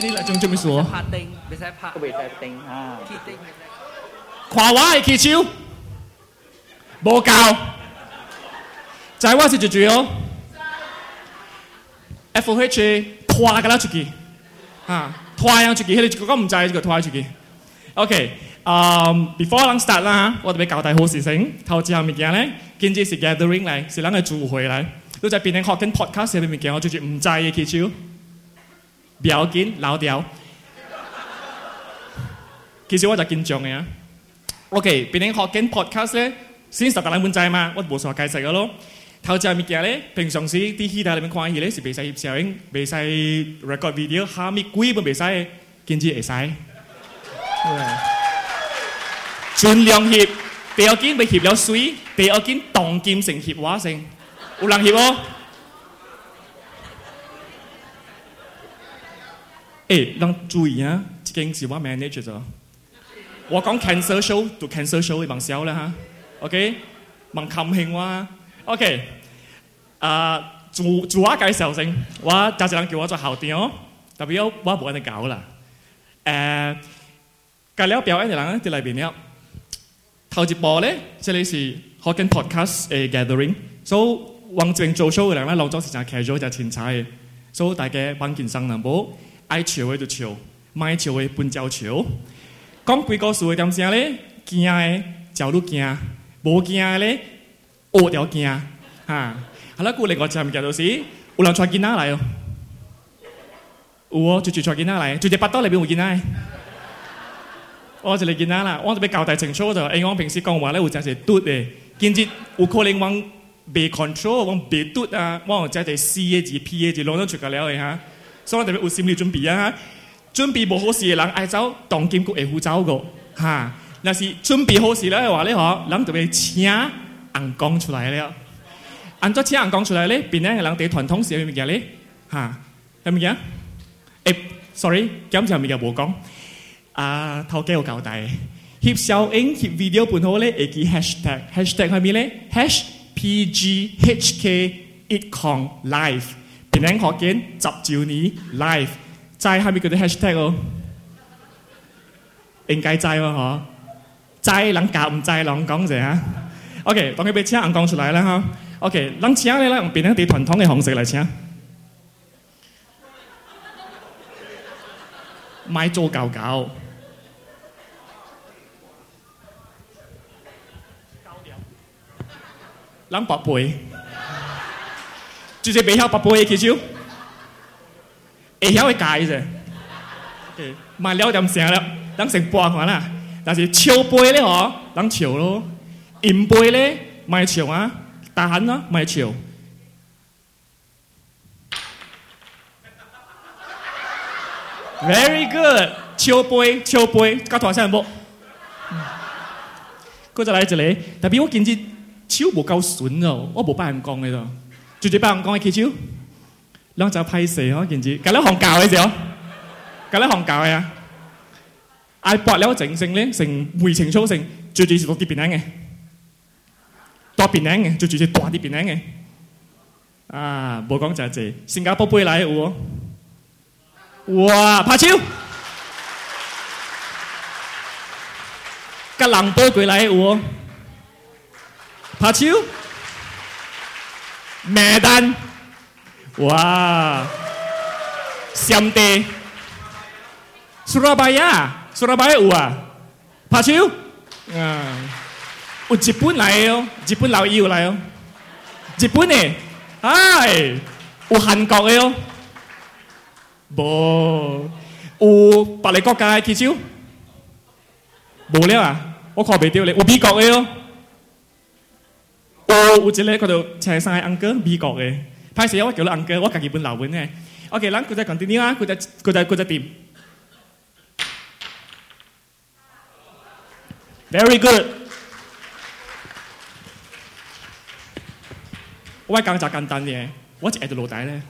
Kini là trong chung số. Phát tinh, bị sai phát. Bị sai tinh ha. À. Khi tinh. Khóa quá là khi chiếu. Bố cao. Trái quá thì chủ chủ yếu. FOH e, thoa cái lá chủ kỳ. Ha. À, thoa yang chủ kỳ, hay là chủ có không trái cái thoa chủ kỳ. OK. Um, before 咱 start 啦，我特別交代好事情，頭之後物件咧，見至是 gathering 嚟，是咱嘅聚會嚟。你在邊頂學緊 podcast 入面物件，我最住唔制嘅技巧。不要紧，老掉，其实我就紧张嘅呀。OK，平時学紧 podcast 咧，先十个蚊唔仔嘛，我唔错所謂曬咯。头先有咩嘢咧？平常时啲戏大里面狂戏咧？是備曬摄影，比曬 record video，嚇咪攰唔備曬，見字誒尽量撩第二件咪閪，吊水，第二件棟剑成閪画聲，有人閪哦。哎，咱注意啊，已經是我 manager 咗。我讲 cancer show 讀 cancer show 會忙笑啦嚇。OK，忘冚興哇。OK，啊，主主我介绍先，我家人叫我做校长，特别我无安尼搞啦。誒，介了表演的人喺內边了。头一步咧，这里是 h o k k n podcast 嘅 gathering，所以往前做 show 嘅人咧，當中時間 casual 就前踩嘅，所以大家帮健身能冇。爱笑的就笑，卖笑的搬交笑。讲鬼故事的点声咧，惊的叫你惊，无惊的咧，恶掉惊。哈，好啦，过另外一面叫做是，有人揣吉仔来哦，有哦，就就揣吉仔来，就只八刀来变吉奶。我就来吉奶啦，我准备交代清楚就因为我平时讲话咧，有阵时嘟的，甚至有可能往被 control 往被嘟啊，我往只只 C A 字、P A 字拢都出格了的哈。所以我哋要有心理準備啊！準備無好事嘅人愛走，當金局會好走個嚇。若是準備好事咧嘅話咧，嗬，人就會請人講出來了。按咗請人講出來咧，邊咧嘅人哋傳統是咩嘢咧？嚇，係咪嘢？誒，sorry，今次係咪嘢冇講？啊，頭幾個交代。翕相影翕 video 本好咧，會記 hashtag hashtag 係咩咧？hash P G H K it con life。點樣学見十周年 live？在下面嗰啲 hashtag 哦，应该在哦嗬。知冷教唔知冷講啫嚇。OK，当佢俾錢冷講出来啦哈。OK，冷請你啦，變翻啲传统嘅方式嚟請。賣做狗狗。冷寶貝。就是袂晓八杯起手，会晓会解啫。嘛了点声了，咱先播看啦。但是笑杯咧吼，咱笑咯；饮杯咧，莫笑啊，大喊啊，莫笑。Very good，笑杯笑杯，较大声无？佢再来一个，特別我今日手無夠順哦，我無辦人講嘅啫。住住包唔講嘅記住，兩就批死呵，件事，隔兩行教嘅時候，隔兩行教嘅啊，嗌搏了整成咧，成回程操成，住住是落啲邊領嘅，多邊領嘅，住住是大啲邊領嘅，啊，冇講就係新加坡杯嚟喎，哇，拍超！格蘭波佢嚟喎，拍超！mè đan wow siam tê Surabaya Surabaya ua pa chiu à u Japan lại ô Japan lão yêu lại ô Japan nè ai u Hàn Quốc ấy ô bố u bà lê quốc gia kia chiu bố lấy à Mỹ Quốc 我看袂到咧，有美國嘅哦。我屋企咧佢就成三个 uncle 美国嘅，拍死我叫你 uncle，我梗己搬老本嘅。OK，嗱，佢就講啲佢佢佢 Very good。我話講咋簡嘅，我做啲老底咧。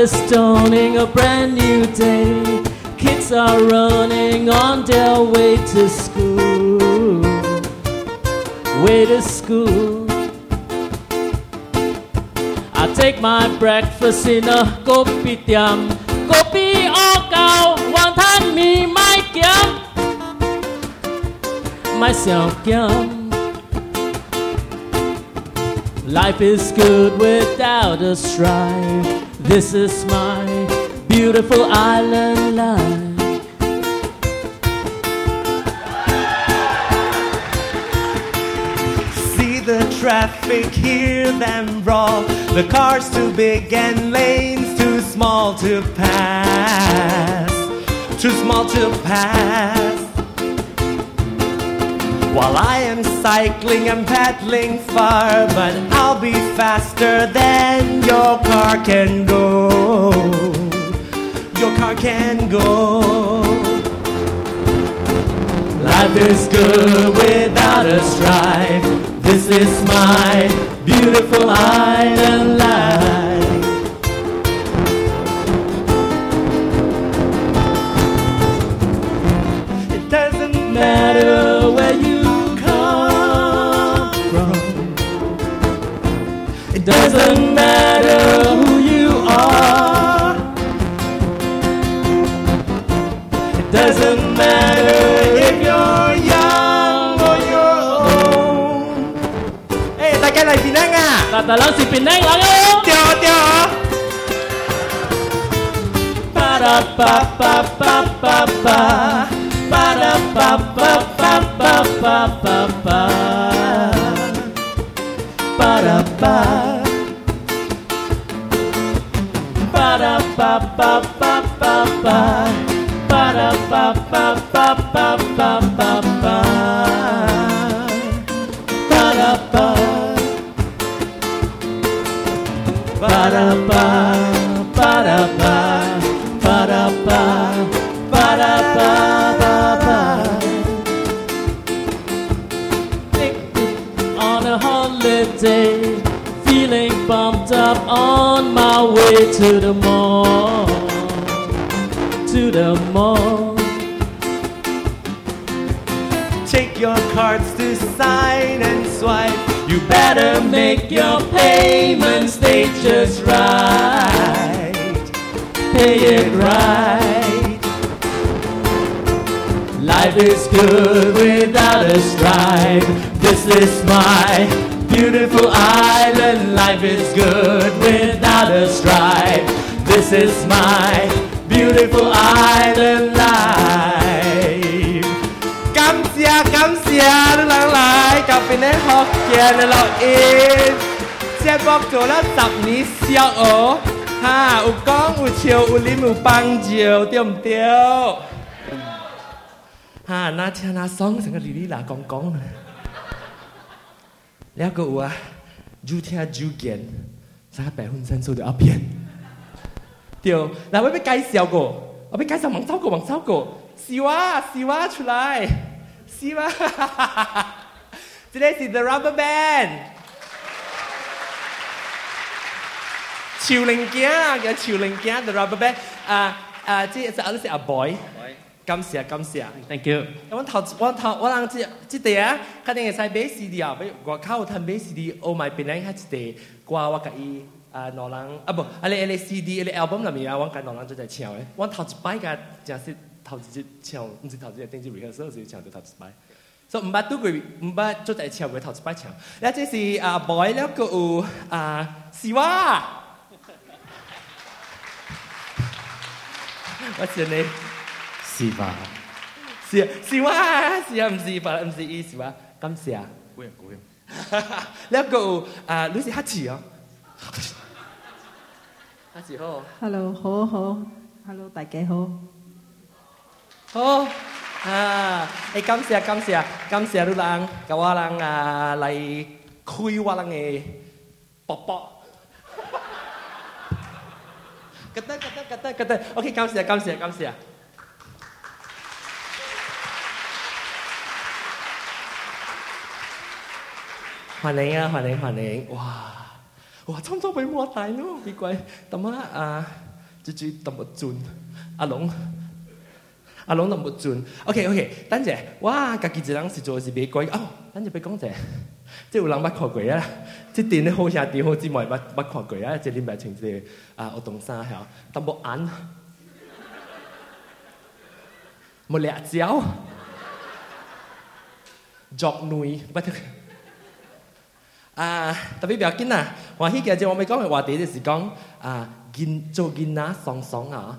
is dawning, a brand new day. Kids are running on their way to school. Way to school. I take my breakfast in a kopitiam. Kopi or cow, wonton me, my gyam. Myself xiao Life is good without a strife. This is my beautiful island life. See the traffic, hear them roar. The cars too big and lanes too small to pass. Too small to pass. While I am cycling and paddling far, but I'll be faster than your car can go. Your car can go. Life is good without a strife. This is my beautiful island life. It doesn't matter Doesn't matter who you are. It doesn't matter if you're young or you're old. Eh, hey, tagal ay Pinang ah! Tatalang si Pinang lang yun! Tiyo, tiyo! Para pa pa pa pa pa Para pa pa pa pa pa pa pa Para pa ba ba ba ba ba ba da ba ba ba ba ba ba ba da ba ba da ba ba da ba ba da ba ba da ba ba ba on a holiday feeling bumped up on my way to the mall the mall. Take your cards to sign and swipe. You better make your payments, they just right. Pay it right. Life is good without a stripe. This is my beautiful island. Life is good without a stripe. This is my beautiful island life กำเสียกำเสียทั้งหลายหลายกลับไปในฮอกเกียนเราเองเจ็บบอกโจแล้วสับนี้เสียโอห้าอุก้องอุเชียวอุลิมอุปังเจียวเตียมเตียวฮ้านาทีนาซองสังกะลีลีหลากองกองแล้วก็ว่าจูเทียจูเกียนซาแปดหุ่นเซนโซเดอเปียน对，来，我要介绍个，我要介绍孟超个，孟超个，笑啊，笑啊，出来，笑啊，哈哈哈哈 t h i s is the rubber band，潮零镜啊，叫潮零镜，the rubber band，啊啊，即系 other 是 a boy。感谢感谢，Thank you 我。我头我头我谂即即地啊，肯定系使买 CD 啊，我靠，我睇买 CD，Oh my，变靓下即地，挂我个衣。啊！老人啊，不，啊你 L C. D.、你 album 入面啊，我揾老人做仔唱咧。我头一摆噶，就是头一隻唱，唔是头一次 rehearsal 唱咗头一摆，所以唔巴都佢，唔巴做仔唱过头一擺唱。那这是啊 boy，个個啊是話，我是你是話，是啊是話，是啊唔是吧，唔是 E 是話，咁寫。古靈古靈，咧個啊，你是開始哦。Hello，好好，Hello，大家好，好啊，哎，感谢感谢感谢鲁浪，我浪啊来开我浪个泡 o k 感谢感谢感谢，欢迎啊，欢迎欢迎，哇！哇，唔多俾我大咯，几贵？咁啊？啊，最近点冇准？阿龙，阿龙点冇准？OK，OK，等姐，哇，隔己子冷时做嘢几贵，哦，等姐俾讲姐，即系人捌看过啊！即系电咧好下电好之外，捌捌看过啊！即系你咪情字啊，我冻衫下，点冇眼，冇列蕉，叫你乜嘢？啊，特别表紧啊，我喜嘅。即系我未讲嘅话题，就是讲啊，紧做紧啊，爽爽啊，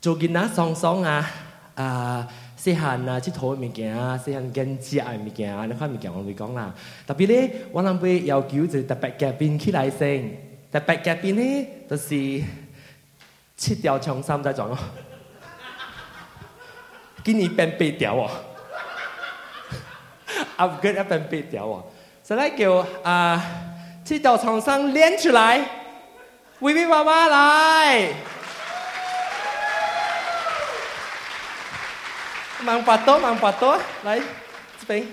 做紧啊，爽爽啊，啊，细汉啊，即系讨厌物件啊，细汉更痴爱物件啊。你看啲叫我未讲啦，特别咧，我谂会要求，就是特别嘅，边起来先特别嘅，边咧，就是切掉长衫即系哦，今年变肥条㖞，啊，唔该，啊，变肥条㖞。再来我啊，七条床上连起来，维维爸爸来，忙不多，忙不多，来，这备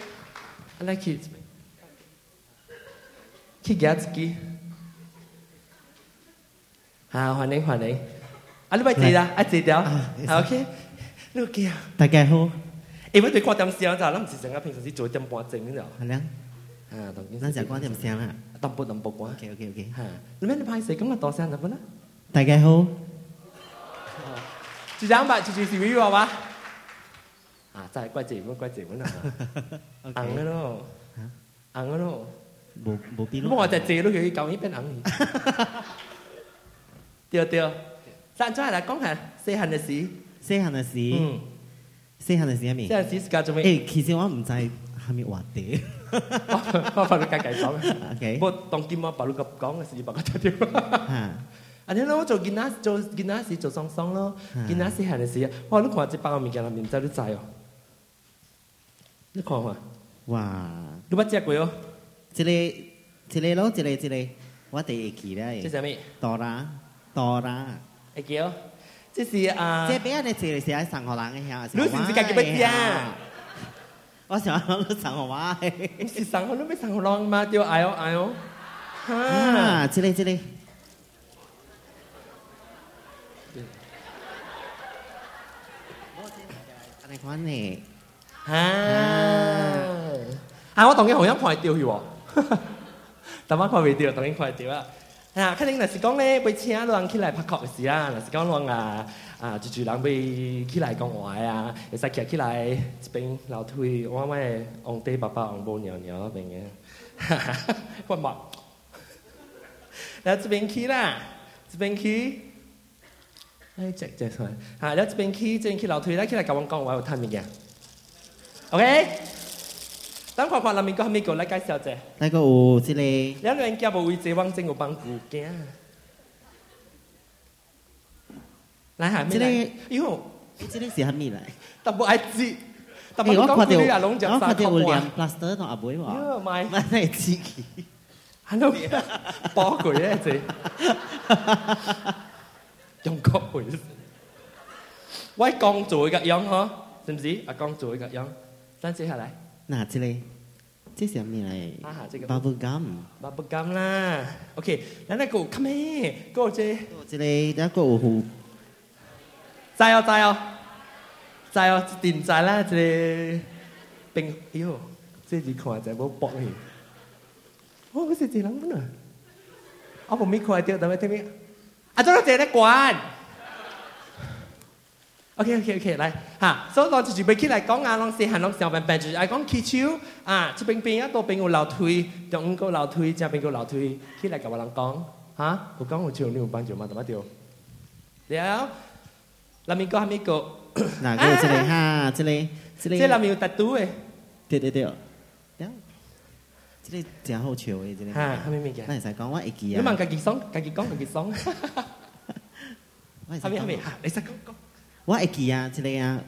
，I like it，准备，去夹自己，好欢迎欢迎，啊你伯仔啦，啊仔屌，OK，那个大家好，因为最近点时间啊，咱不是像阿平时是做针线正了了。啊，同啲山石光掂啦，淡波淡波光。OK OK OK，你咩你派死咁啊？多聲多波啦。大家好。住唔吧，住住是唔知是咩啊？啊，系怪字唔怪字唔得。昂嗰度，昂嗰度，冇冇变咯。唔好話就字碌，叫佢旧年變昂。屌屌，山川啊，光下西行歷史，西行歷史，西行歷史一面。即係史教做咩？诶，其实我唔知。还没完待，怕我当听我把录个讲还事，你怕个头啊，你尼做吉做吉拿时做双双咯，吉拿时闲的时啊，哇，你看这八个面镜里面在不在哦？你看看，哇，你把接鬼哦？这里这里咯，这里这里，我得一起咧。这是啥多啦多啦，哎，几哦？这是啊，这比亚的是是啥？三号郎哎你是不是敢接不ว่我想要那个三号娃，你สั号，你没三号浪吗？就哎呦สั哈，这里这里。ในคอนเน่ฮ่ายฮ่ายว่ฮาตรงนี้ผมยังคอยเตียวอยู่อ่ะแต่ว่าคอยเตียวตรงนี้คอยเตียวอ่ะฮ่าแค่นี้นะสิองนียไปเชียร์ลองขึ้นไหลพักเกาะสิ่งนี้นะสิ่งนีลองอ่ะ啊，就就人杯起来讲话呀，再起来这边，楼梯，推我买王爹爸爸王婆娘娘那边，哈哈，我嘛，然后这边起啦，这边起，哎，这这算，啊，然后这边起这边起，楼梯，来起来我讲话有探的呀，OK，等况况难免，难免个来介绍者，那个有这里两个人夹不位置，帮正有帮顾惊。男孩妹奶，因為我即個時係咩嚟？但係我知，但係我講佢哋攏著衫褲襪。plaster 同阿妹話，因為買買嚟自己。Hello，包鬼咧啫，用國會。我講做一個樣呵，是唔是？阿講做一個樣，咱接下來。嗱，即個。即係咩嚟？啊，這個 bubble gum。bubble gum 啦。OK，嗱，那個 come here，個即。個即咧，那個有。จเอาใจเอาใจเอาตินใจแล้วจะเป็นอยู่เจ๊จขวาใจบ่ปอกอีกโอ้ก็สิจีรังมั้งเหรอเอาผมมีควายเจอแต่ไม่ที่นี่อาจารย์เจ๊ได้กวนโอเคโอเคโอเคไรฮะโซ่ตอนจะจีไปคิดอะไรก้องงานลองเสียหันลองเสียงแบแนบจีไอ้ก้องคิดชิวอ่ะจะเป็นปีนี้ตัวเป็นกูเหล่าทุยจังกูเหล่าทุยจะเป็นกูเหล่าทุยคิดอะไรกับว่าลังก้องฮะกูก้องกูชิวนี่กูบังจีมาแต่มาเดียวเดี๋ยว嗱，邊個係邊個？嗱，嗰度，即哈，这里这里。这係嗱，邊有大肚嘅？對對對，这里即係然後这里。即係。嚇，係咪咩嘢？我係想講話，誒幾啊？你問佢幾雙？佢幾公佢幾雙？哈！哈！哈！你識講講？話誒幾啊？即係啊！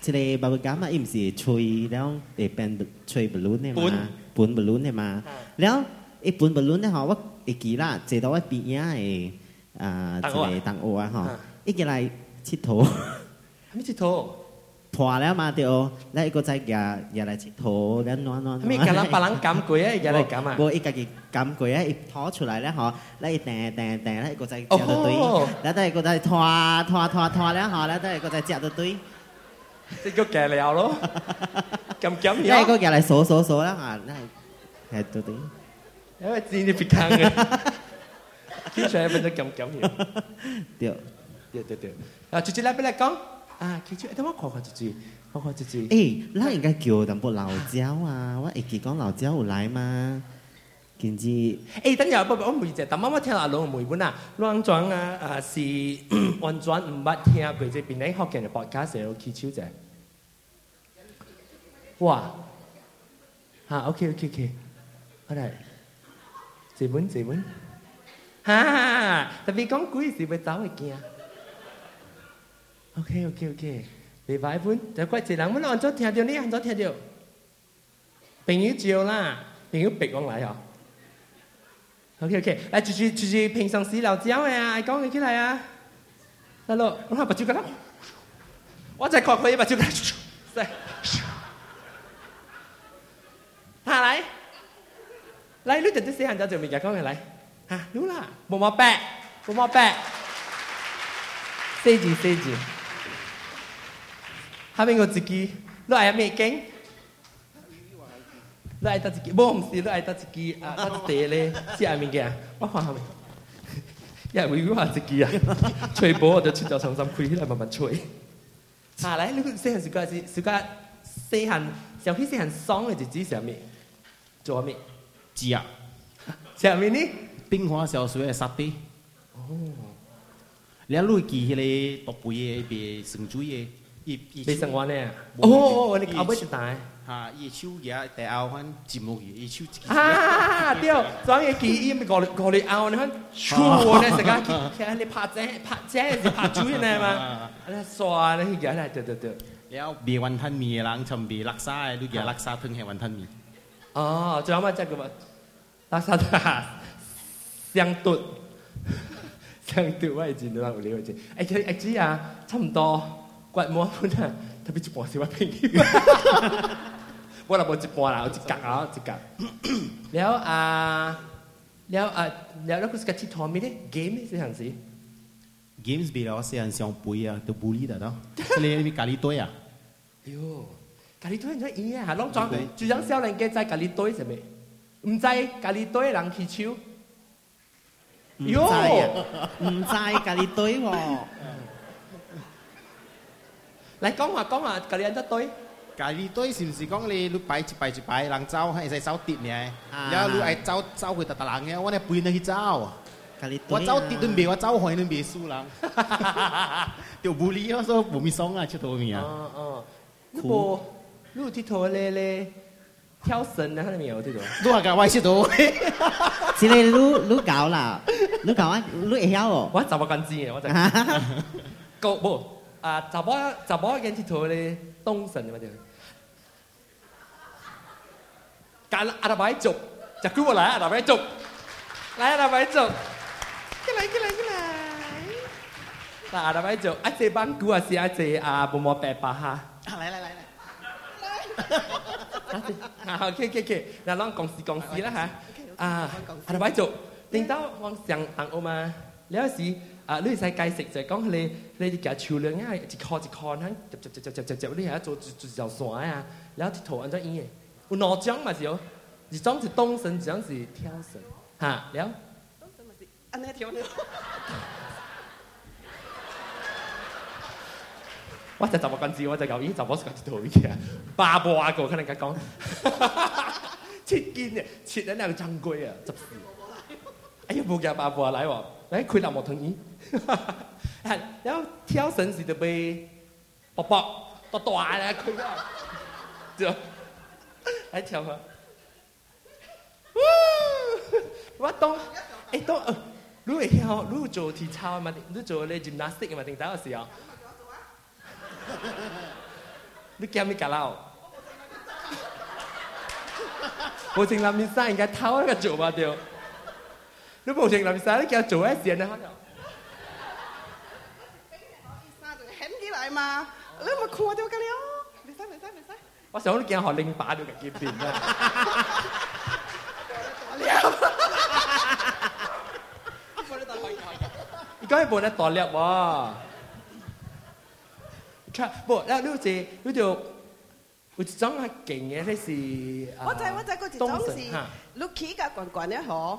这里白雲伽嘛，唔係翠，然後誒變翠不魯嘅嘛，粉不魯嘅嘛。然後誒粉不魯嘅吼，我誒幾啦？即係我比嘢誒，啊，这里唐娥啊！吼，依幾嚟？吃佗。还没吃土？拖了嘛对哦，那一个再夹夹来吃土，然暖暖。还没搞人，巴人感觉耶，然后干嘛？一家己感觉耶，一拖出来了哈，那一弹弹弹，那一个再夹着堆，那再一个再拖拖拖拖嘞哈，那再一个再夹着堆。这个解了咯，咸咸咸。一个夹来嗦嗦嗦了嘛，那对对。哎，你你别吭嘞，穿出来不就咸咸咸？对对对对。啊！姐姐来不来讲？啊！佢超等我看看姐姐，看看姐姐。诶，拉人家叫淡薄老焦啊！我誒佢讲老焦有来吗？見知诶，等又一部阿梅姐，但妈妈听阿老梅本啊，亂转啊啊，是按轉 唔乜聽佢只邊啲學嘅播架成日超仔。哇！哈 o k OK OK，好嚟，四蚊四哈哈，特别讲古是会走会惊。OK OK OK，未擺盤，就怪一人，我按咗聽到你按咗聽到，朋友照啦，朋友逼我嚟哦。OK OK，嚟住住住住平常時流招嘅啊，講嘅起嚟啊，得咯，我下白蕉噶啦，我就確佢白蕉噶啦，下嚟，嚟呢陣啲死人就做咩嘅講嘅嚟，嚇，รู้啦，冇冇白，冇冇白，四字四字。下面我自己，你係咩經？你係得自己，冇唔是，你係得自己啊！得地咧，即係面嘅，我看下面，又係會講下自己啊！吹波我就出咗上心區，嚟慢慢吹。下嚟你細漢時間時時間細漢，尤其細漢爽嘅日子上面做咩？字啊！上面呢？冰花小水嘅沙地。哦，你一路記起你讀背嘅，背成主嘅。อีอีชิวเนี่ยโอ้โหอ้เอาไปจะตายฮะอีชิวเยอะแต่เอาฮันจิมุกอีชิวฮ่าเดียวสองยี่กี่อีมก็ก็เลยเอาเนี่ยฮันชูวเนี่ยสักการ์คิแค่เลยพาแจ้พาแจ้สิพาชูยังไงมาอันนั้นสวนะฮิกยันอะไรเดือดเดืเดแล้วบีวันท่านมีล้างชมบีรักษาดูอย่ารักษาเพิ่งให้วันท่านมีอ๋อจะเอามาจากกับรักษาตาเสียงตุ่นเสียงตุ่นว่าจริงหรือเปล่าไม่รู้จริงไอ้ไอ้จี้อ่ะทำต่อ怪 摩啊，坤啊，他比珠宝还朋友。我们玩珠宝啊，玩珠宝。然后啊，然后啊，然后我们去踢 game 戏是样子？游戏比那 e 西洋棋啊，都 bully 了的。所以你你，没卡里堆啊？哟，卡里堆你在一样啊，弄装的。就像小兰哥在卡里堆什么？唔在卡里堆人去抢。哟，唔在卡里堆哦。来讲话讲话，格力安得对。隔离对是不是讲你你牌出牌出牌，人走还是走跌呢？啊！而你爱係走回開特特狼嘅，我係背能去招。隔离对。我走跌都未，我走回都未输狼。就屌不理啊，所不唔咪爽啊，出多米啊。哦哦，唔好，碌剃陀咧咧，跳神啊，看到没有？这种。碌下格外出多，真係碌碌搞啦，碌搞啊，碌会晓哦。我怎么敢知？我真係。哈哈哈不？啊，查某查某嘅佚佗咧，东神嘛就，干阿达白族，就叫我来阿达白族，来阿达白族，過来過来過来，那阿达白族，阿姐帮姑啊是阿姐啊，不冇白巴哈。来来来嚟嚟。好 o k OK OK，那让公司公司了哈，啊，阿达白族，聽到我上堂欧嘛，了是。呢個世界食就係講你你嘅潮流啊，一殼一殼咁，接接接接接接接，你喺度做做做山啊，然後啲頭按咗煙嘅，有兩種嘛是有，一種是東神，一種是跳神，嚇了。東神咪是安尼跳了。我就就冇關注，我就講咦，就冇關注到嘅，巴布阿哥可能咁講，切堅嘅，切緊兩個珍貴啊，執事。啲冇嘅伯父嚟喎，誒佢又冇同意，然後挑繩時就被伯伯都大咧，佢啊，就嚟跳下，我當誒當，如果跳，如果做體操嘛，如果做咧 gymnastic 嘛，定打嗰時候，你驚咩㗎啦？我淨諗面生人家偷一個做嘛掉。你冇情林晒，你叫我做一件啊！肯啲嚟嘛，你咪跨掉㗎了，未使未使未使。我想你驚學拎把掉嘅邊啦。你講係冇得打獵喎。看，不，那你知，你就有一種係勁嘅，那是。我知我知，嗰一種是，你起個棍棍咧，嗬。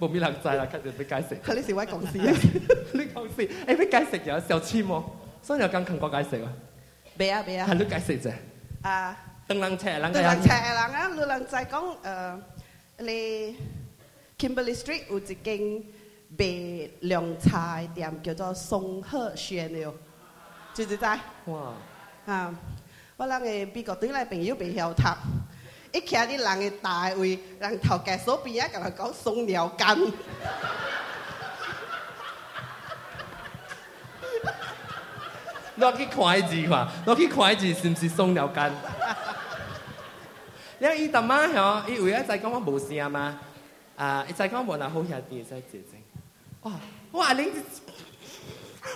冇咩冷仔啦，跟住你成位講事，你 講事。誒，有小籤喎，所以又更勤過街食啦。啊俾啊，你解食啫。啊，東南菜，南南。東南菜，南啊！老狼再講誒，你 Kimberly Street 有隻間賣涼菜店，叫做松和轩了，就唔知？哇？啊，我谂嘅邊個對嚟朋友比較塔？伊徛伫人诶大位，人头家锁边啊，甲人讲松了，干。落去看一字看，落去看一字是毋是松了？干？然后伊大妈吼，伊为阿再讲我无声吗？啊，伊在讲我无那好兄弟再姐姐。哇哇，恁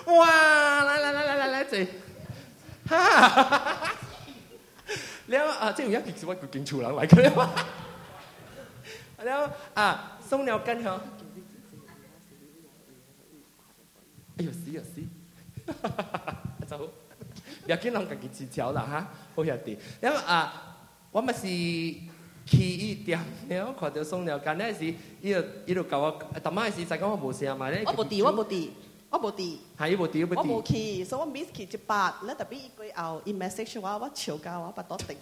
哇，来来来来来来坐，哈哈哈哈。你后啊，这近又听是我跟群主聊来聊去嘛。然后啊，松鸟跟哈，哎呦死呀死，走，不要跟那个姐姐吵了哈，好兄弟。你为啊，我们是去一点，然后看到松鸟跟那是，依个依个搞我，他妈的是，最讲我无事嘛咧。我不敌，我不敌。我冇啲，系冇啲，我冇 key，所以我 miss key 只八。咧特別一句後，in message 話我朝教我不多定。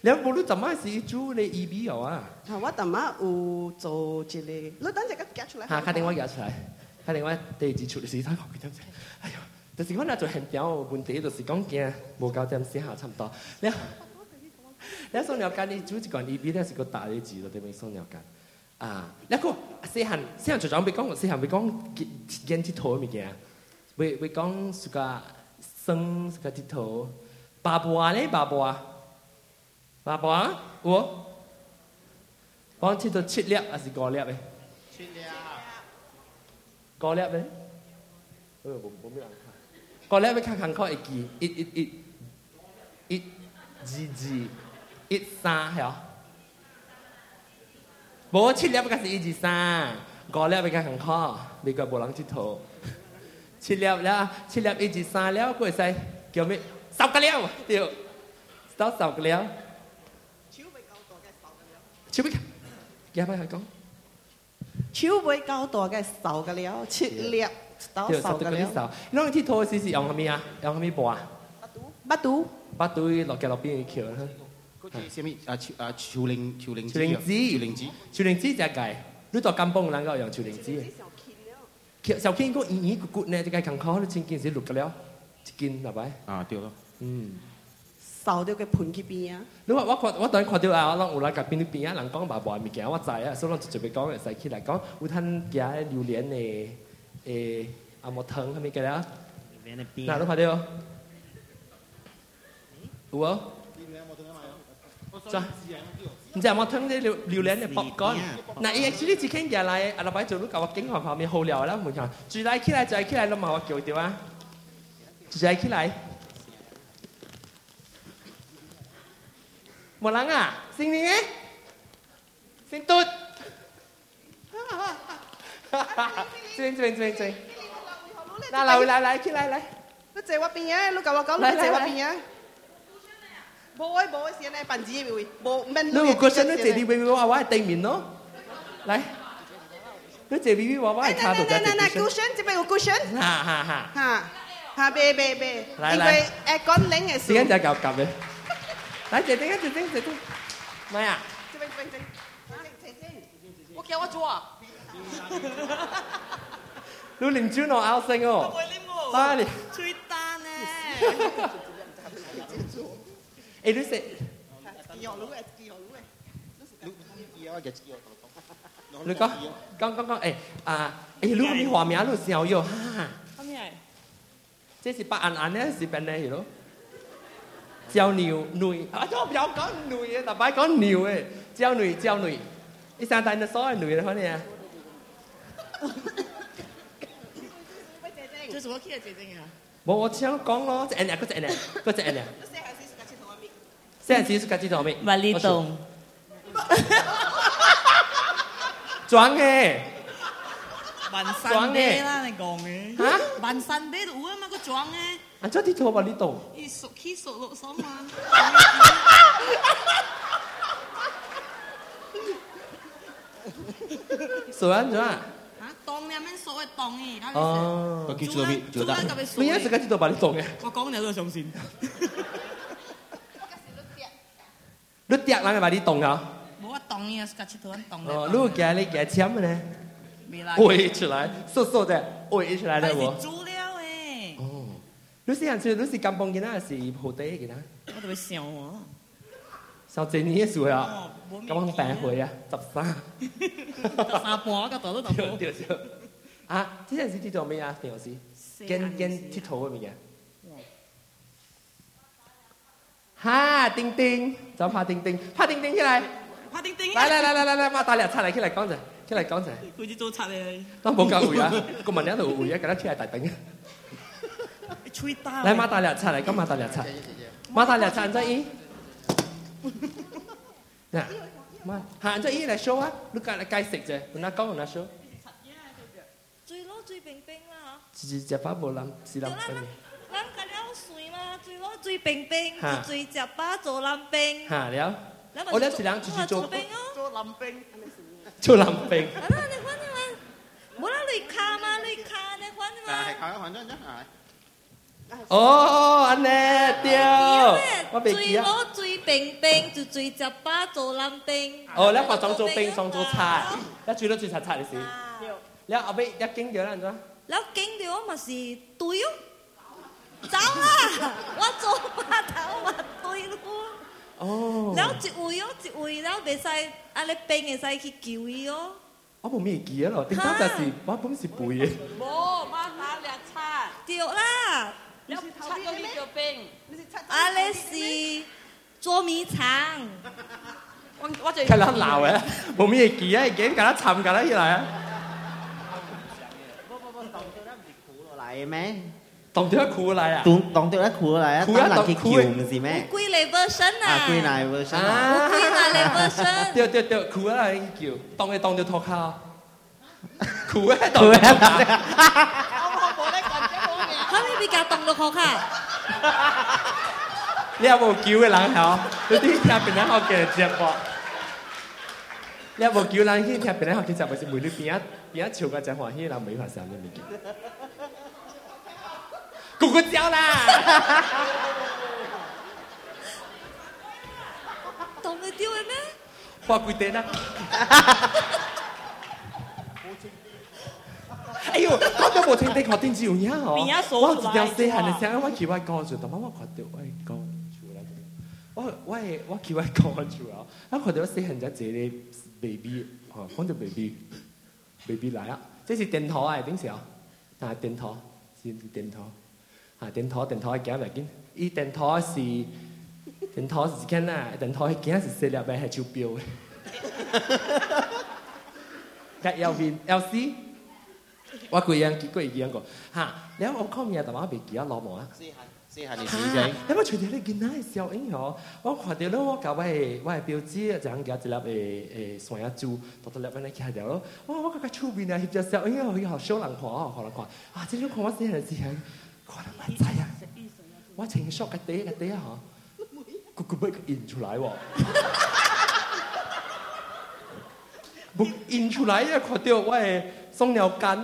你有冇啲浸埋是做你 e b 有啊？嚇！我怎么有做这里？你等陣間 get 出嚟嚇。睇定我 get 出嚟，睇定我地址出嚟先睇下佢點先。哎呀，就是我那做填表问题就是講驚冇夠點时嚇差唔多。你你送尿間你做一罐 e b，你係個大地址入邊送尿間。啊，然後細漢細漢就講，別講細漢別講剪剃頭嘅物件，別別講自家生自家剃頭，爸爸咧爸爸，爸爸有，講剃頭七粒還是五粒嘅？七粒，五粒咧？誒，我我冇人看，五粒要看看看一記，一一一，一二二，一三係啊。无七粒甲是一二三，五粒甲艰苦，你个无人佚佗。七粒了，七粒一二三了，过会使叫咩？受得了，对，到受得了。手未夠大嘅受得了。手未，有冇係講？手未夠大嘅受得了，七粒到受得了。你講佚佗時是用咩啊？用咩布啊？八度。八度。八度落嘅落邊去橋啦。啲咩啊？潮啊！潮凌潮凌子，潮凌子，潮凌子就係你做金烹，能夠用潮凌子。小青哥以前佢呢只雞強烤，你先煎录碌了，一煎啦，白。啊，对咯。嗯。少掉個鈉去边啊！你話我我當看到啊，落烏拉噶皮边啊，冷光白白，物件，我知啊。所以我就就俾光，再切嚟光。烏坦嘅榴莲呢？诶，阿莫騰可唔嘅？啊，嗱，你話有喎。จ้ะ唔知有冇聽啲撩撩人嘅博講？嗱，你 actually 只傾日嚟，阿老闆做到教我景行後面好聊啦，冇錯。住嚟起嚟，住嚟起嚟，都冇我叫掉啊！住嚟起嚟，冇人啊！姓咩？姓杜。正正正正。嗱，嚟嚟嚟，起嚟嚟。你坐我邊啊！你教我講，你坐我邊啊！冇啊冇啊，先嚟辦紙會，冇問。那我過生日，姐弟 baby 娃娃對面咯，來。那姐 baby 娃娃，他都在。那那那 cushion，這邊有 cushion。哈哈哈。哈哈，baby baby。來來。誒，講零嘅事。點解就夾夾嘅？來，姐姐，姐姐，姐姐，咩啊？這邊這邊這邊，我叫我做啊。你唔轉我拗聲哦。我唔會拎我。啊你。最單咧。Et lui, c'est. Lui, con, con, con, con, eh, à, eh, lui, mi hoa mía, lui, xiao yo, ha. Không nhỉ? Thế thì bà ăn ăn ấy, thì bên này rồi. Xiao niu, nui, à, cho béo có nui, là bái có niu ấy. Xiao nui, xiao nui. Ý sao tay nó sói nui rồi hả nè? Chứ sao kia chị tình hả? Bố, tôi chỉ nói, cái này, cái này, cái này. 在几处搞基作没。万里洞，装的，装的啦！你讲的，哈？万里洞都乌啊嘛，个装的。啊，这低头万里洞。伊熟起熟落什么？哈哈哈哈哈哈哈哈哈哈！谁人啊？啊，洞呢？蛮熟个洞呢。哦，个基作弊，重你也是搞基到把你洞嘅。我讲你都相信。你钓啷个嘛？你懂啊？我懂呀，s c r a t 哦，呢。出来，的，出来我。足料哦，你是想说你是干帮给他还是抱对给他？我特别想啊？小杰尼的书啊，哦，干帮白啊，扎沙。扎沙摸，干到撸到白灰。对对对。这是头没啊？什头 ha, tinh tinh cháu hoa tinh tinh hoa tinh tinh khi này hoa tinh tinh lại lại lại lại lại lại mà ta lại lại khi lại con rồi khi lại con rồi cứ đi chỗ chặt này nó không có ủi à cô mình nhớ được ủi à cái đó chỉ là tại tỉnh chui ta lại mà ta lại chặt lại con mà ta lại chặt mà ta lại chặt ra ý nè mà hạn ra ý là show á lúc cái là cái sạch rồi nó có nó show 最攞最平平啦嚇，自自只花無諗，是諗嘅。追我追兵兵，追着把做冷兵。哈，了，我两是两，就做兵哦，做冷兵，做冷兵。啊，你换了吗？不拉你卡吗？你卡，你换了吗？在还还着呢，还。哦，安尼，对，我记了。追我追兵兵，就追着把做冷兵。哦，你把装做兵，装做贼，你追了追贼贼的是。了，阿贝，你惊掉啦，唔？我惊掉，我是对哦。走啊！我做八头嘛对路。哦。了一位哦，一位了袂使，安尼邊会使去救伊哦。我无咩记啊咯，顶多就是我本是背的。无，妈妈兩差。对啦。你是頭你是叉。啊，你是捉迷藏。我我最。佢諗闹诶，无咩记啊，已經咁樣沉㗎啦，起来啊。无无无，当初咱唔是苦落来诶咩？ตองเจ้าครูอะไรอ่ะตองตองเจ้าครูอะไรอ่ะครูหลังคิวมันสิแม่กุยเลเวอร์ชันอ่ะคุยนายเวอร์ชันอ่ะกุยนายเลเวอร์ชันเจอ๋เจอเดีครูอะไรคิวตองไอ้ตองเจ้าทอคาครูไอ้ตองครูไอ้ตองเขาไม่มีการตองเจ้าทอคาเรียกว่ากิวไอ้หลังเหรอดูที่แทบเป็นนักเอาเกเจ็บปะเรียกว่ากิวหลังที่แทบเป็นนักเอาเกเจ็บปะจะมือหรือเปียดเปียดชิวกับจังหวะที่เราไม่ผ่านสามเดือนมีกี่弄个掉啦！哈哈哈哈哈！个掉的咩？花几台呐？哈哈哈哈哈！哎呦，我刚冇充电，考电池有咩好？我只要说还能想，我起外搞住，他妈我看到外搞住啦！我我我起外搞住啊！我看到我说在这里，baby，哈，看到 baby，baby 来了，这是电头哎，等下，啊，电头，是电头。啊，电托，电托，我讲白点，伊电台是，蛋托是干呐？蛋托系讲是食了白系超彪。哈哈哈哈 l c 我个样，佢个样个。哈，然后我考咩？但系我俾几下啰毛啊？四下，四下哈，你咪随便你见哪，笑英雄。我看到咯，我搞位，我系表就咁了。只粒诶诶，算下做，多得粒蚊咧，企掉咯。我我个超彪啊，只笑，因为佢好少人垮，好难垮。啊，这种垮我先系自己。看到蛮在呀，我请烧个爹个爹哈，我不会个引出来不引出来呀，看到我松鸟干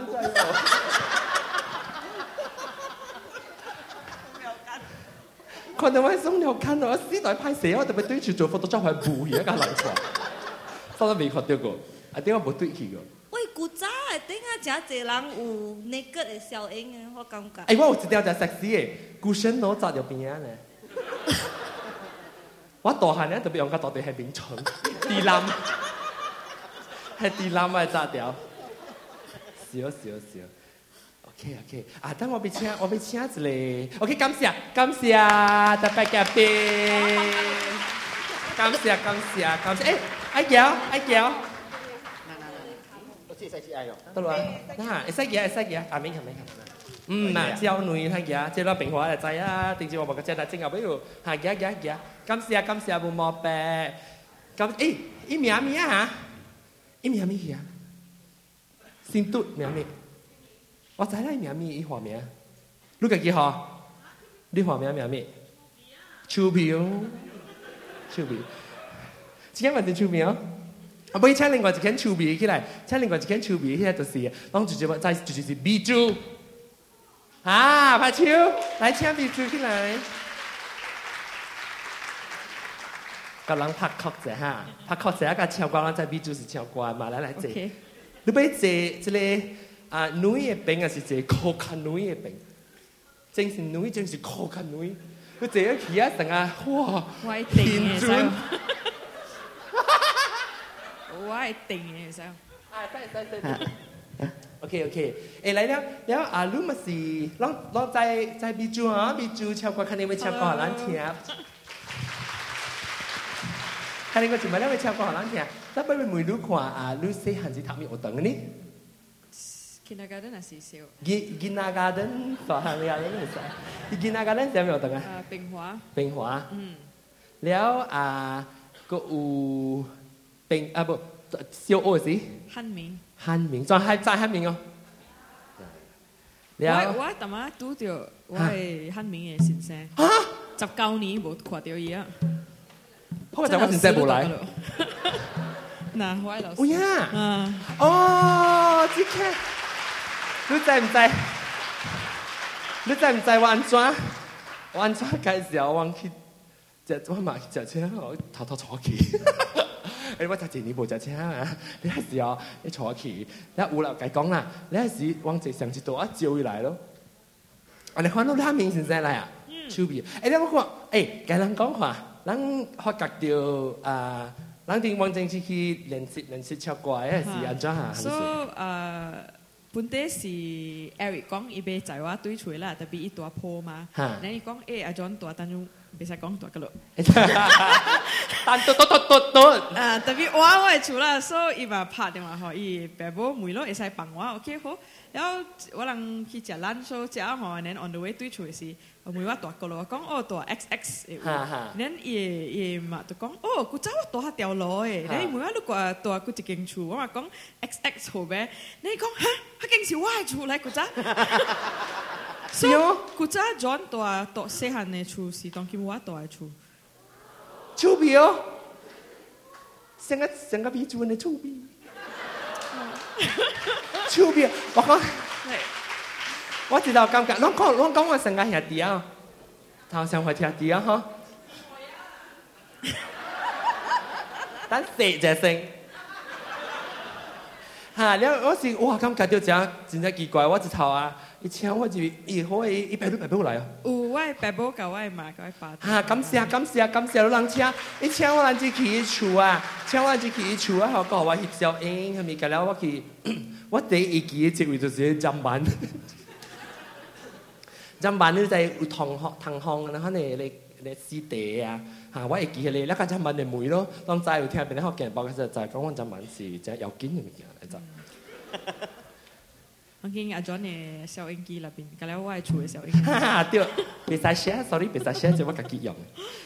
在看到我松鸟干哦，死在拍摄我特别对住做佛都张牌布起来搞冷场，到那边垮掉过，阿我不对起个。喂，古仔。顶啊！真济人有那个的效应啊，我感觉。哎，我有条真 sexy 诶，我大汉呢特别用个大底系棉床，地狼，系 地狼咪炸掉。笑笑笑，OK OK，啊，等我俾请，我俾请住你。OK，感谢，感谢，特别嘉宾，感谢，感谢，感谢。诶，阿杰，阿杰。สี้อตดน่าไอ้สักยาไอ้สักยาอาไม่ทำไมครับอืมนะเจ้าหนุ่ยทักยาเจ้าเราเป็นหัวอะไใจอ่ะจริงจริงบอกกันเจ้าจริงเอาไปอยู่หักยักยักยักกำเสียกำเสียบุมอแปะกำเอ้ยอีเมียมีอะฮะอีเมียมีเหี้ยสิ่งตุเมียมีว่าใจได้เมียมีอีหัวเมียลูกกับกี่หัวดีหัวเมียเมียมีชูบิวชูบิวจริงจงมันเป็นชูบิว不会请另外一间手臂起来，请另外一间手臂起来就是，拢直接再直接是比珠。啊，拍手，来请比珠起来。甲人拍曲者哈，拍曲者啊，甲唱歌，咱在比珠是唱歌嘛，来来坐。你要坐这个啊，女的边还是坐靠靠女的边？真是女，真是靠靠女。你坐起啊，等啊，哇，天尊。ว่าติงเองซะโอเคโอเคเอ๋ไแล้วแล้วอารูมาสีลองลองใจใจบีจูฮะอบิจูชาวกว่าคะแนนไปชาวกว่าล้านเทียบคะแนนก็จุดมาแล้วไปชาวกว่าล้านเทียบแล้วไปเป็นมือดูขวาอารูเซฮันจิทามีโอตังนี่กินาการ์เดนอะไรสิกิกินาการ์เดนสอนอะไรนี่สิกินาการ์เดนจะมีโอตังอ่ะเป็งหัวเป็งหัวแล้วอ่าก็อูเป็งอ่ะบ่小二子，汉明，汉明在汉，在汉明哦。我我怎么读着，我是汉明的先生。啊，十九年无垮掉伊啊？好在 我现在无来。那我来。哎呀！哦，你看，你在唔在？你在唔在？我安怎？我安怎开始要忘记？就我嘛，就请我偷偷坐起。你屈特字你部就听啊！你係时候你坐起，你胡流計講啦，你係时王正上次做啊，招要嚟咯。我哋看到他明先先嚟啊，超別。誒你冇講，誒，人讲话，人发觉到啊，人哋王正去去练习练习出過誒，是安錯啊？所以誒，本地是 Eric 讲一筆仔娃對出啦，特别一朵坡嘛。嚇，你讲誒阿張朵丹用。bisa kong tua kalau. Tanto to to to to. Ah, tapi wah wah cula so iba part yang mah i bebo mui lo esai pang wah okay ho. Yao walang ki jalan so jia ho then on the way tui chui si mui wah tua kalau kong oh tua x x. Then i i ma tu kong oh ku cawat tua hat tiao lo eh. Then mui wah lu kua tua ku jiking chu wah x x ho be. Then kong ha ha keng si wah chu lai ku cawat. 所以，古仔 John 托托西汉内出是，a 晋末托出，臭逼哦！甚个甚个逼出内臭逼！臭逼！我讲，我只道尴尬，龙江龙江外甚个邪地啊？唐山外邪地啊？吼！但细在声，哈！然后我是哇，尴尬掉只，真在奇怪，我一头啊！一请我就亦好以一排都排不来來啊！我係排不夠，我係買，我係哈，感谢感谢感谢，都諗请，你请我諗自己儲啊！请我諗自己儲啊！好講我自己影，哎！咪搞了我去，我第一期嘅職位就係加班。加 班呢就係堂堂行后你你你死地啊！嚇！我一你，嚟，嗱加班嚟冇咯，諗再聽下邊啲夥計講下再講講加班事，即係有經驗嘅就。我見阿 John 嘅收音機入邊，隔離我係厝嘅收音機。對，別曬寫，sorry，別曬寫，就我自己用。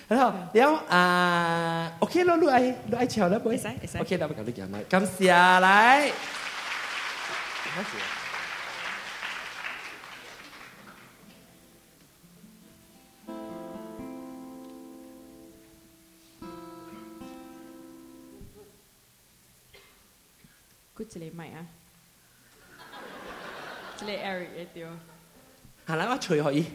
然後，然後啊，OK 咯，你愛你愛唱啦，唔會？OK 啦，我教你講啦。感謝來。Good to leave my ass. 你艾瑞的对，哈那我吹可以，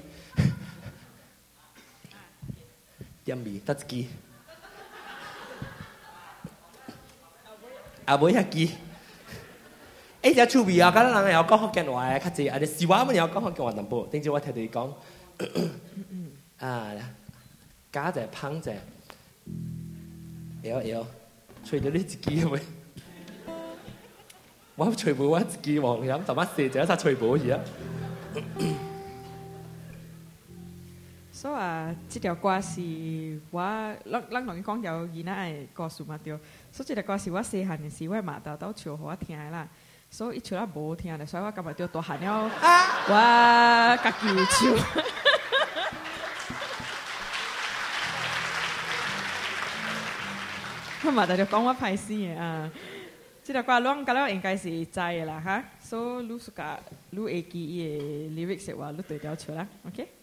点味 t h a t 阿 key。啊，买下哎，趣味啊，刚才人还要讲福建话，看这啊，这西蛙们要讲福建话，淡薄。顶着我听台对讲啊，加在烹在，有要，吹到你自己会。我徐寶我寄黃飲，什麼事就一紮徐寶嘢啊！所以啊，这条歌是我楞楞同你講咗，而家係個數嘛屌！所以呢條歌是我細細年時，我麻達都唱過聽啦。所以一唱啦冇听的，所以我今日就多喊了我家舅舅。咁嘛，大家講我派戏啊！即大概龙，可能应该是在啦哈，所以录苏卡，录 A G E 的 Lyrics 的话，录对一条出啦，OK。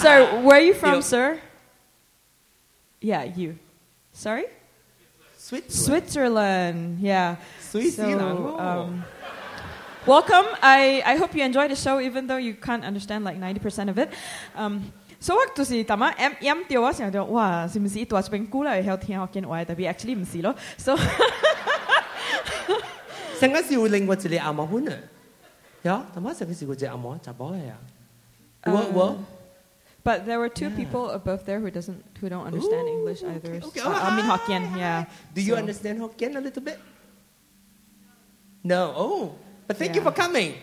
sir, where are you from, Yo. sir? Yeah, you. Sorry? Switzerland. Switzerland, yeah. Switzerland. So, um, welcome. I, I hope you enjoy the show, even though you can't understand like 90% of it. Um, so waktu si tama em em tio wa siang tio wah si mesti itu aspek ku lah hell tiang hokkien wai tapi actually mesti lo so sengka si uling wa jeli ama huna ya tama sengka si ku jeli ama ya wo wo uh, but there were two yeah. people above there who doesn't who don't understand Ooh, English either. Okay, So, uh, I mean Hokkien, hi, yeah. Do you so. understand Hokkien a little bit? No. Oh, but thank yeah. you for coming.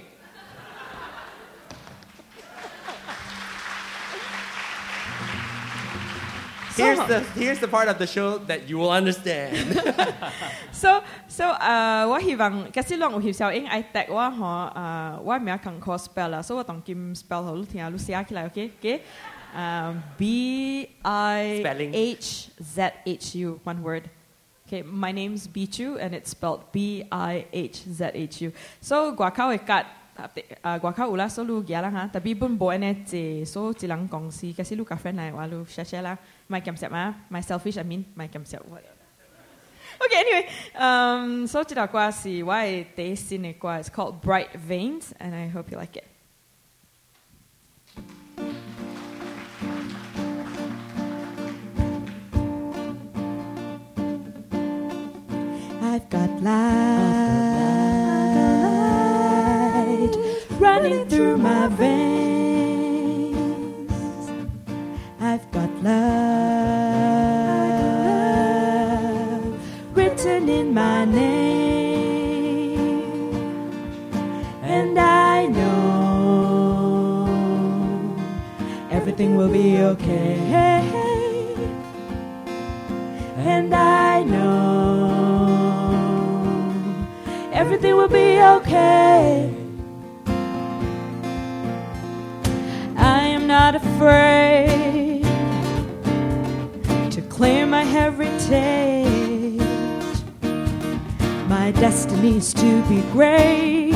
here's the here's the part of the show that you will understand. so so uh, what he long I tag uh 我希望假使講有時候應愛讀我吼啊，我名講 ko spell So what Kim spell 好，你聽下，你寫起來，OK OK。Um, okay Spelling. B I H Z H U one word. Okay, my name's Bichu and it's spelled B I H Z H U. So, guacao ikat. 啊，外口有啦，所以行啦哈。特别本部呢，这所一人公司，可是你 share share selfish I mean anyway, um, so today I see why they sing it. It's called Bright Veins, and I hope you like it. I've got life. love written in my name, and I know everything will be okay. And I know everything will be okay. I am not afraid claim my heritage. My destiny's to be great.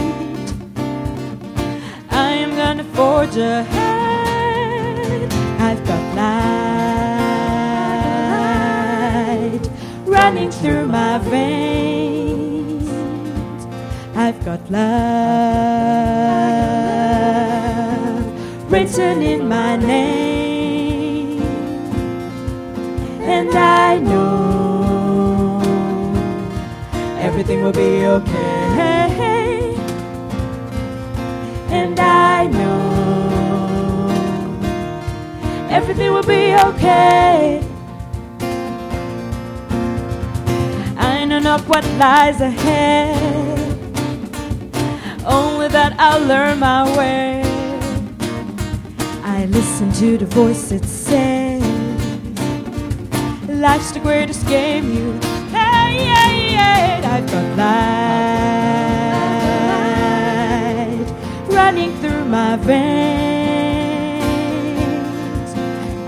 I am gonna forge ahead. I've got light running through my veins. I've got love written in my name. and I know everything will be okay. And I know everything will be okay. I know not what lies ahead, only that I'll learn my way. I listen to the voice that says. Life's the greatest game you play. I've got light running through my veins.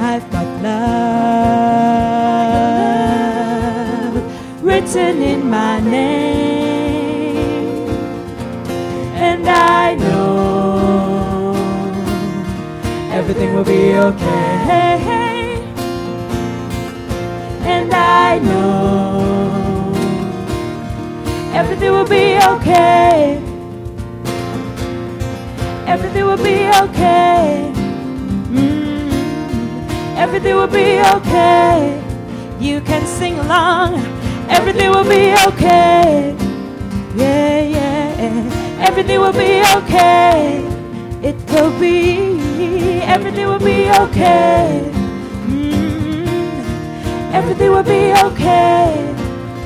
I've got love written in my name, and I know everything will be okay. I know everything will be okay. Everything will be okay. Mm. Everything will be okay. You can sing along. Everything will be okay. Yeah, yeah. Everything will be okay. It will be. Everything will be okay. Everything will be okay.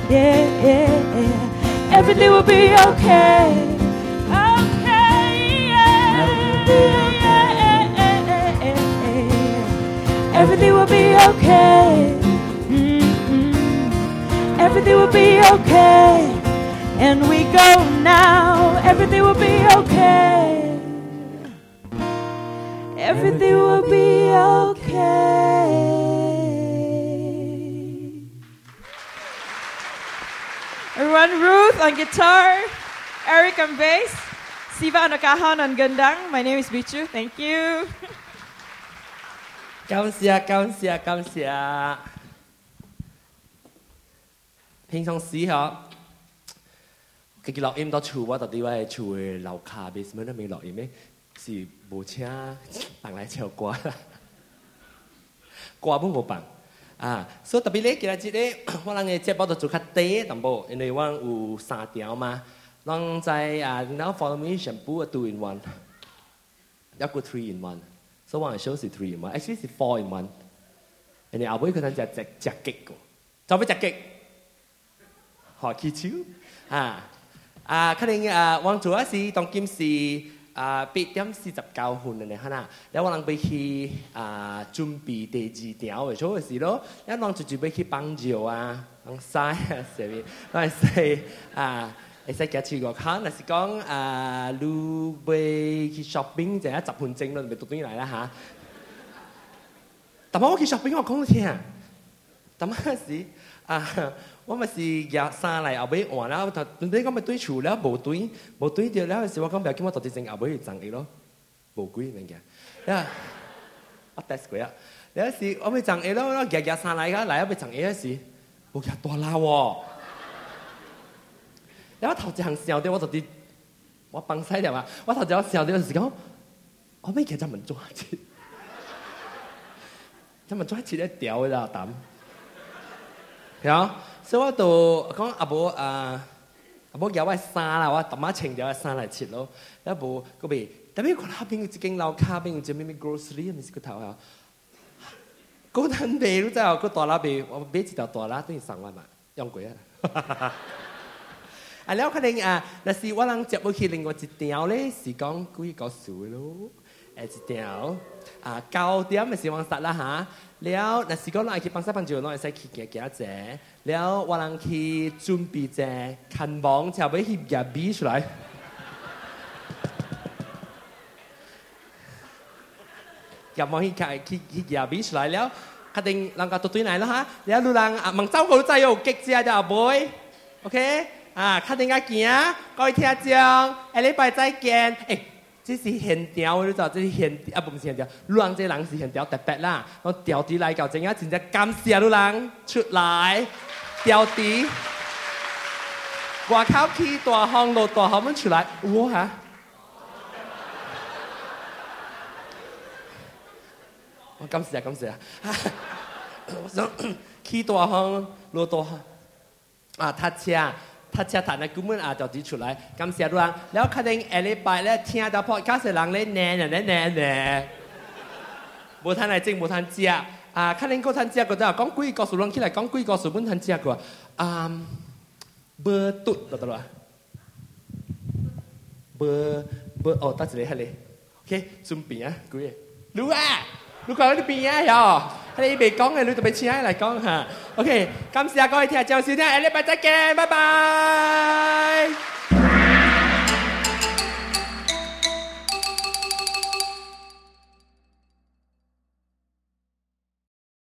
Yeah, yeah, yeah. Everything will be okay. Okay, yeah. yeah, yeah Everything will be okay. Mm-hmm. Everything will be okay. And we go now. Everything will be okay. Everything will be okay. Ruan Ruth on guitar, Eric on bass, Siva Nakahan on gendang. My name is Bichu. Thank you. Cảm ơn, cảm ơn, cảm ơn. 平常時嚇，佢叫錄音到厝，我到底位厝嘅樓下 basement 都未錄音咩？是無請人來唱歌啦，歌都無辦。啊，所以特别累，记得 我让你吃饱的做卡带，懂不？因为万五沙雕嘛，浪在啊，然后 follow me 全部 two in one，然 后 three in one，所以我还说是 three 嘛，actually 是 four in one，然后阿婆可能在在夹克，怎么夹克？好奇球啊啊，可能啊王卓啊是，唐金是。啊，八点四十九分了呢，哈娜。有我能被去啊，准备第二条，的错为是咯。那侬直接被去帮酒啊，帮晒啊，是咪？那在啊，那在个是讲啊，路去 shopping，就一十分钟了，咪读点来啦哈。大妈，我去 shopping，我讲你听，大妈是啊。我咪是廿三嚟阿妹玩啦，头你讲咪对住，啦，后冇对，冇对住，了，是时我讲唔系叫我头啲整阿妹去整佢咯，冇鬼乜嘢，呀，我第时鬼啊，你有时我咪整佢咯，我廿廿三嚟噶，嚟阿妹整佢有时，我叫多啦喎，然 后头一行时候啲我头啲，我崩西条啊，我头一行时候啲有时讲，我咩叫做文装字，文装字咧屌我老豆，系啊。所以我到讲阿婆啊，阿婆有位衫啦，我特妈情咗位沙嚟切咯。阿婆嗰邊特別佢下邊嘅資金流卡邊，就咪咪 g r o c e r y w 咪先佢睇下。嗰陣你都知啊，嗰度拉俾我俾一条度拉都要上万嘛，用鬼啊！啊，你外可能啊，那是我能接屋企另外一条咧，是讲故意講數咯，一条。啊九點咪是往殺啦嚇。了，那是講落去帮手帮助，攞使去行行者，了我人去准备者，看網就俾去夹比出来。夹網去夹去去夹比出来了，肯定人家都对来了哈，了路人啊，問走好仔有激者就阿 b o y o k 啊，肯定家行，各位听众，下礼拜再見。誒。这是现调，你知道？这是现，啊，不是现调，乱这人是现调特别啦。我调低来搞，正啊，正在感谢路人出来，调低。外口起大风，落大亨们出来，我哈。我感谢感谢。啊！我 想起大风，落大雨啊，他家。ทัชฐานกุมเงินอาจจะดีชุดไรกำเสียรังแล้วคดีเอลิไปแล้วเทียดพอก้าเสียรังเลยแน่แน่แน่แน่บุทันไหนจริงบุทันเจียอ่าคดีก็ทันเจียก็จะก้องกุยก็สุรังขี่ไรก้องกุยก็สุบุนทันเจียก็่าเบอร์ตุดตัวตัวเบอร์เบอร์โอ้ตัดสิเลยฮะเลยโอเคซุ่มปีอ่ะกุยรู้อ่ะรู้ก่อนว่าจะปีอ่ะเหรอ你未讲嘅，你特别似喺嚟光哈。OK，今次啊，各位听友收听，爱丽爸爸 g 拜拜。